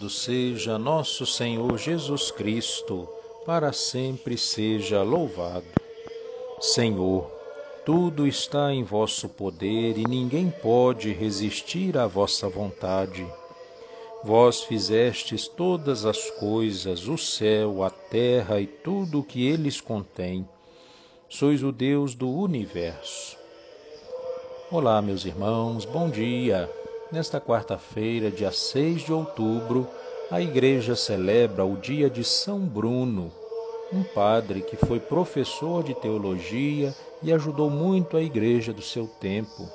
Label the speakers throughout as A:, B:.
A: Louvado seja nosso Senhor Jesus Cristo, para sempre seja louvado. Senhor, tudo está em vosso poder e ninguém pode resistir à vossa vontade. Vós fizestes todas as coisas, o céu, a terra e tudo o que eles contêm. Sois o Deus do universo. Olá, meus irmãos, bom dia. Nesta quarta-feira, dia 6 de outubro, a Igreja celebra o dia de São Bruno, um padre que foi professor de teologia e ajudou muito a Igreja do seu tempo.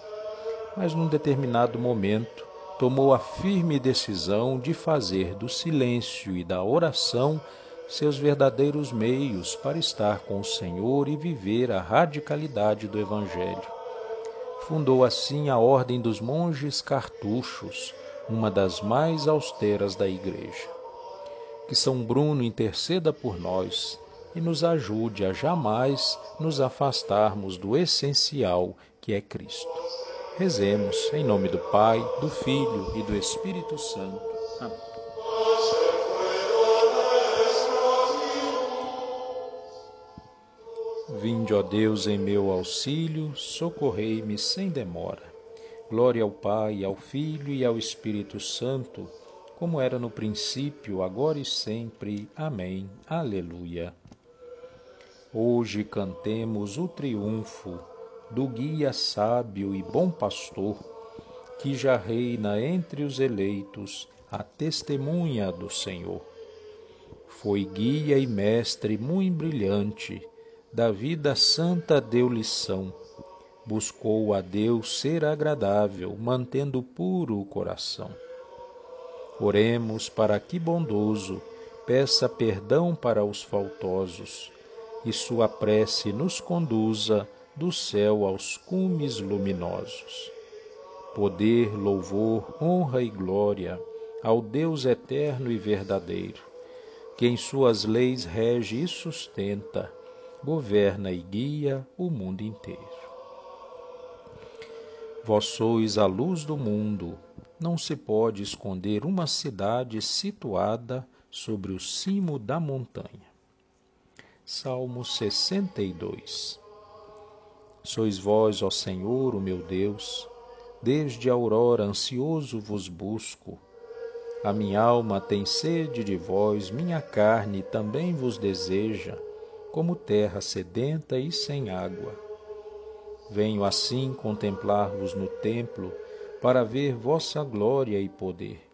A: Mas num determinado momento, tomou a firme decisão de fazer do silêncio e da oração seus verdadeiros meios para estar com o Senhor e viver a radicalidade do Evangelho. Fundou assim a Ordem dos Monges Cartuchos, uma das mais austeras da Igreja. Que São Bruno interceda por nós e nos ajude a jamais nos afastarmos do essencial que é Cristo. Rezemos em nome do Pai, do Filho e do Espírito Santo. Amém. Vinde, ó Deus, em meu auxílio, socorrei-me sem demora. Glória ao Pai, ao Filho e ao Espírito Santo, como era no princípio, agora e sempre. Amém. Aleluia. Hoje cantemos o triunfo do guia sábio e bom pastor, que já reina entre os eleitos, a testemunha do Senhor. Foi guia e mestre muito brilhante, da vida santa deu lição. Buscou a Deus ser agradável, mantendo puro o coração. Oremos para que bondoso peça perdão para os faltosos e sua prece nos conduza do céu aos cumes luminosos. Poder, louvor, honra e glória ao Deus eterno e verdadeiro, que em suas leis rege e sustenta governa e guia o mundo inteiro. Vós sois a luz do mundo, não se pode esconder uma cidade situada sobre o cimo da montanha. Salmo 62 Sois vós, ó Senhor, o meu Deus, desde a aurora ansioso vos busco. A minha alma tem sede de vós, minha carne também vos deseja como terra sedenta e sem água. Venho assim contemplar-vos no templo, para ver vossa glória e poder.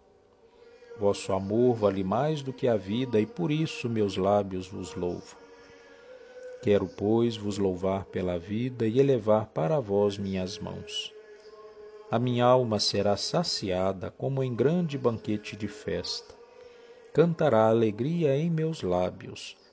A: Vosso amor vale mais do que a vida, e por isso meus lábios vos louvo. Quero, pois, vos louvar pela vida e elevar para vós minhas mãos. A minha alma será saciada como em grande banquete de festa. Cantará alegria em meus lábios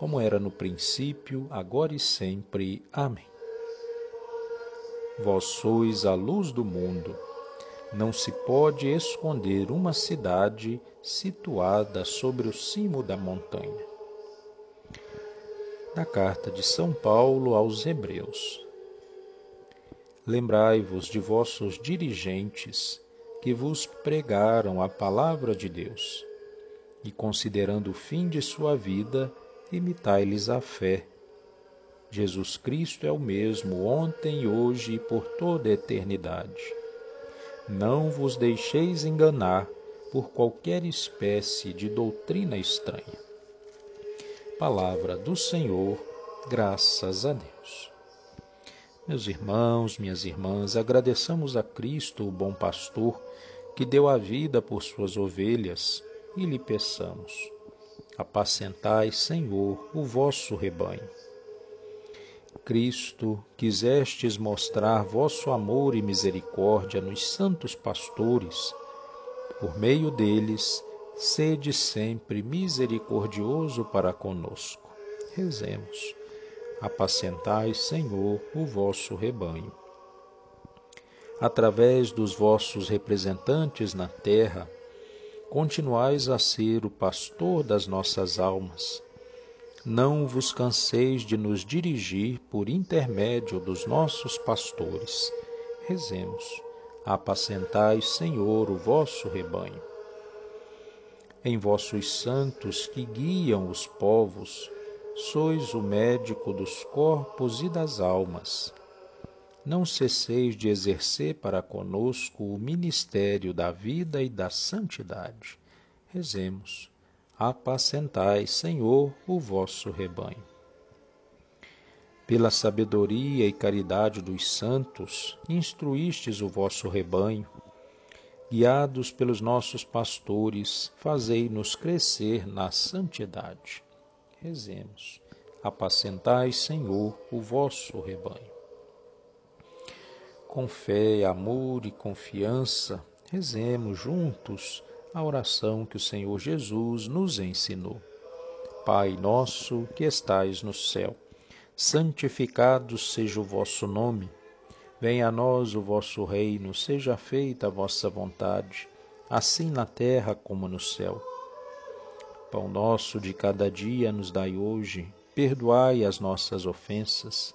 A: como era no princípio, agora e sempre. Amém. Vós sois a luz do mundo. Não se pode esconder uma cidade situada sobre o cimo da montanha. Na carta de São Paulo aos Hebreus. Lembrai-vos de vossos dirigentes que vos pregaram a palavra de Deus, e considerando o fim de sua vida, imitai-lhes a fé. Jesus Cristo é o mesmo ontem, hoje e por toda a eternidade. Não vos deixeis enganar por qualquer espécie de doutrina estranha. Palavra do Senhor, graças a Deus. Meus irmãos, minhas irmãs, agradeçamos a Cristo, o bom pastor, que deu a vida por suas ovelhas, e lhe peçamos apacentai, Senhor, o vosso rebanho. Cristo, quisestes mostrar vosso amor e misericórdia nos santos pastores, por meio deles, sede sempre misericordioso para conosco. Rezemos. Apacentai, Senhor, o vosso rebanho. Através dos vossos representantes na terra, continuais a ser o pastor das nossas almas. Não vos canseis de nos dirigir por intermédio dos nossos pastores. Rezemos. Apacentai, Senhor, o vosso rebanho em vossos santos que guiam os povos, sois o médico dos corpos e das almas. Não cesseis de exercer para conosco o ministério da vida e da santidade. Rezemos. Apacentai, Senhor, o vosso rebanho. Pela sabedoria e caridade dos santos, instruístes o vosso rebanho guiados pelos nossos pastores, fazei-nos crescer na santidade. Rezemos. Apacentai, Senhor, o vosso rebanho. Com fé, amor e confiança, rezemos juntos a oração que o Senhor Jesus nos ensinou. Pai nosso que estais no céu, santificado seja o vosso nome. Venha a nós o vosso reino, seja feita a vossa vontade, assim na terra como no céu. Pão nosso de cada dia nos dai hoje, perdoai as nossas ofensas,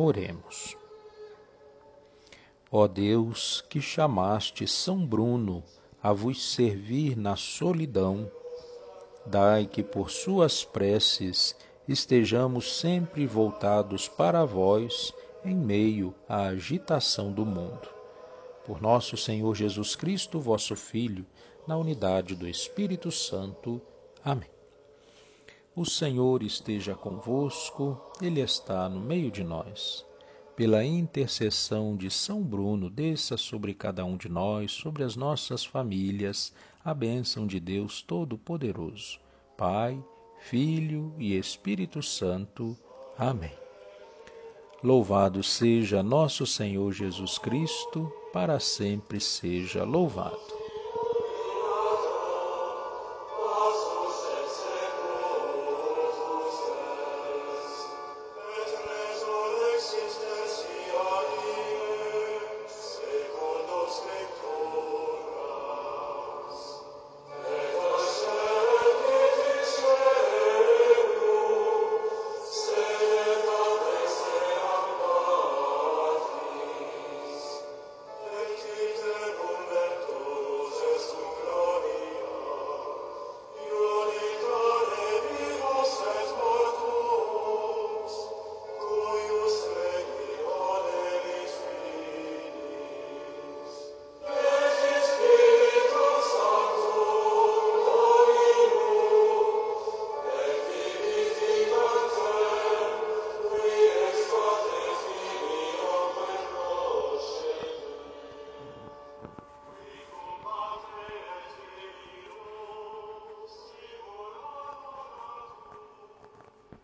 A: Oremos. Ó Deus, que chamaste São Bruno a vos servir na solidão, dai que por suas preces estejamos sempre voltados para vós em meio à agitação do mundo. Por nosso Senhor Jesus Cristo, vosso Filho, na unidade do Espírito Santo. Amém. O Senhor esteja convosco, Ele está no meio de nós. Pela intercessão de São Bruno, desça sobre cada um de nós, sobre as nossas famílias, a bênção de Deus Todo-Poderoso, Pai, Filho e Espírito Santo. Amém. Louvado seja nosso Senhor Jesus Cristo, para sempre seja louvado.